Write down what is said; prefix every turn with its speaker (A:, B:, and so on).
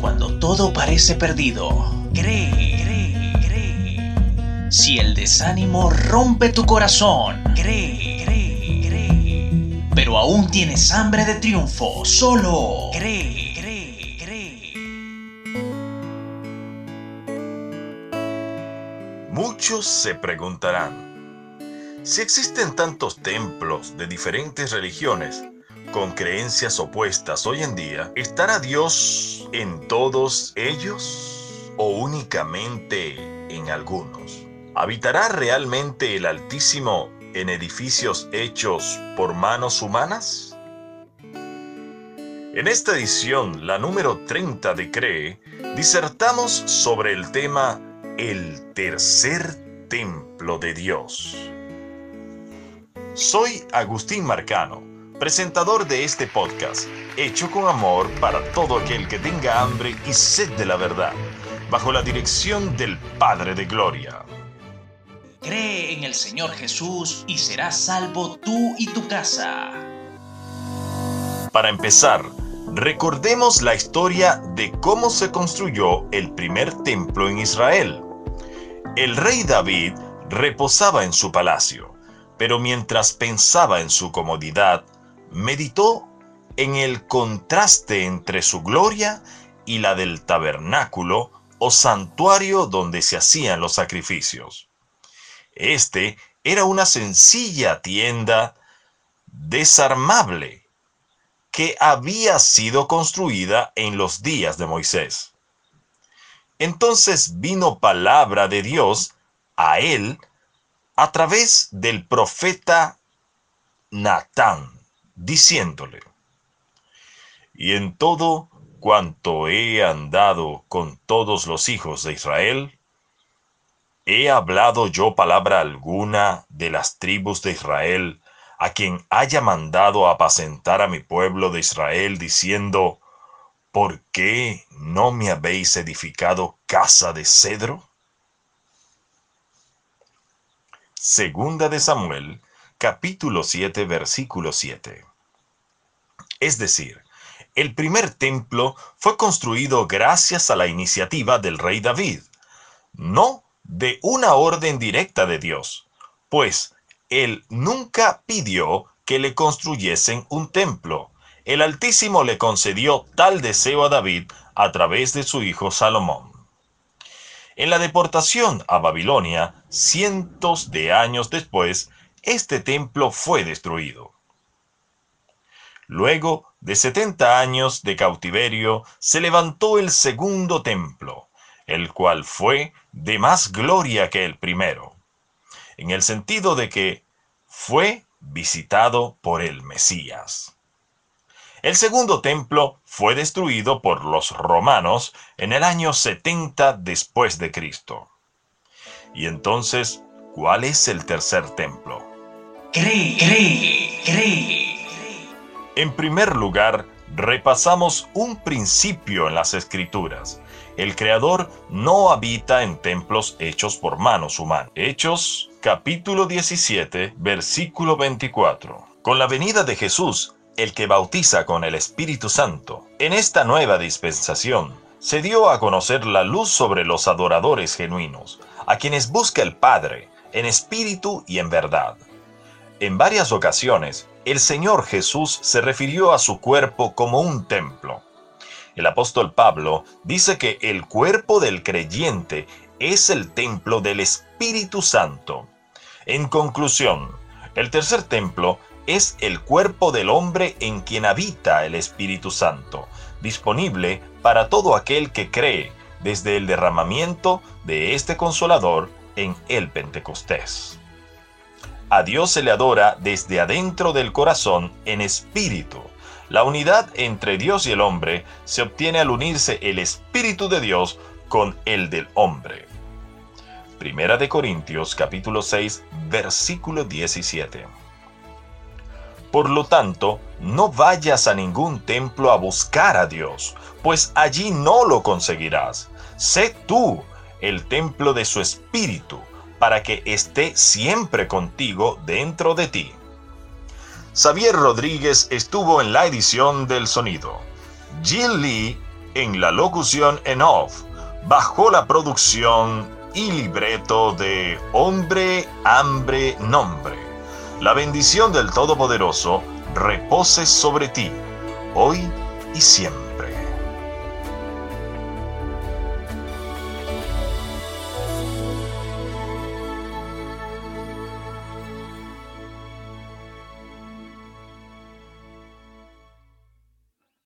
A: Cuando todo parece perdido, cree, cree, cree. Si el desánimo rompe tu corazón, cree, cree, cree. Pero aún tienes hambre de triunfo, solo cree.
B: Muchos se preguntarán, si existen tantos templos de diferentes religiones, con creencias opuestas hoy en día, ¿estará Dios en todos ellos o únicamente en algunos? ¿Habitará realmente el Altísimo en edificios hechos por manos humanas? En esta edición, la número 30 de CREE, disertamos sobre el tema El tercer templo de Dios. Soy Agustín Marcano presentador de este podcast, hecho con amor para todo aquel que tenga hambre y sed de la verdad, bajo la dirección del Padre de Gloria.
A: Cree en el Señor Jesús y serás salvo tú y tu casa.
B: Para empezar, recordemos la historia de cómo se construyó el primer templo en Israel. El rey David reposaba en su palacio, pero mientras pensaba en su comodidad, meditó en el contraste entre su gloria y la del tabernáculo o santuario donde se hacían los sacrificios. Este era una sencilla tienda desarmable que había sido construida en los días de Moisés. Entonces vino palabra de Dios a él a través del profeta Natán diciéndole, y en todo cuanto he andado con todos los hijos de Israel, ¿he hablado yo palabra alguna de las tribus de Israel a quien haya mandado apacentar a mi pueblo de Israel, diciendo, ¿por qué no me habéis edificado casa de cedro? Segunda de Samuel, capítulo 7, versículo 7. Es decir, el primer templo fue construido gracias a la iniciativa del rey David, no de una orden directa de Dios, pues él nunca pidió que le construyesen un templo. El Altísimo le concedió tal deseo a David a través de su hijo Salomón. En la deportación a Babilonia, cientos de años después, este templo fue destruido. Luego de setenta años de cautiverio, se levantó el segundo templo, el cual fue de más gloria que el primero, en el sentido de que fue visitado por el Mesías. El segundo templo fue destruido por los romanos en el año 70 después de Cristo. Y entonces, ¿cuál es el tercer templo?
A: Cree, cree, cree.
B: En primer lugar, repasamos un principio en las escrituras. El Creador no habita en templos hechos por manos humanas. Hechos capítulo 17, versículo 24. Con la venida de Jesús, el que bautiza con el Espíritu Santo, en esta nueva dispensación, se dio a conocer la luz sobre los adoradores genuinos, a quienes busca el Padre, en espíritu y en verdad. En varias ocasiones, el Señor Jesús se refirió a su cuerpo como un templo. El apóstol Pablo dice que el cuerpo del creyente es el templo del Espíritu Santo. En conclusión, el tercer templo es el cuerpo del hombre en quien habita el Espíritu Santo, disponible para todo aquel que cree desde el derramamiento de este consolador en el Pentecostés. A Dios se le adora desde adentro del corazón en espíritu. La unidad entre Dios y el hombre se obtiene al unirse el espíritu de Dios con el del hombre. Primera de Corintios capítulo 6 versículo 17. Por lo tanto, no vayas a ningún templo a buscar a Dios, pues allí no lo conseguirás. Sé tú el templo de su espíritu para que esté siempre contigo dentro de ti. Xavier Rodríguez estuvo en la edición del sonido. Jill Lee en la locución en off, bajo la producción y libreto de Hombre, Hambre, Nombre. La bendición del Todopoderoso repose sobre ti, hoy y siempre.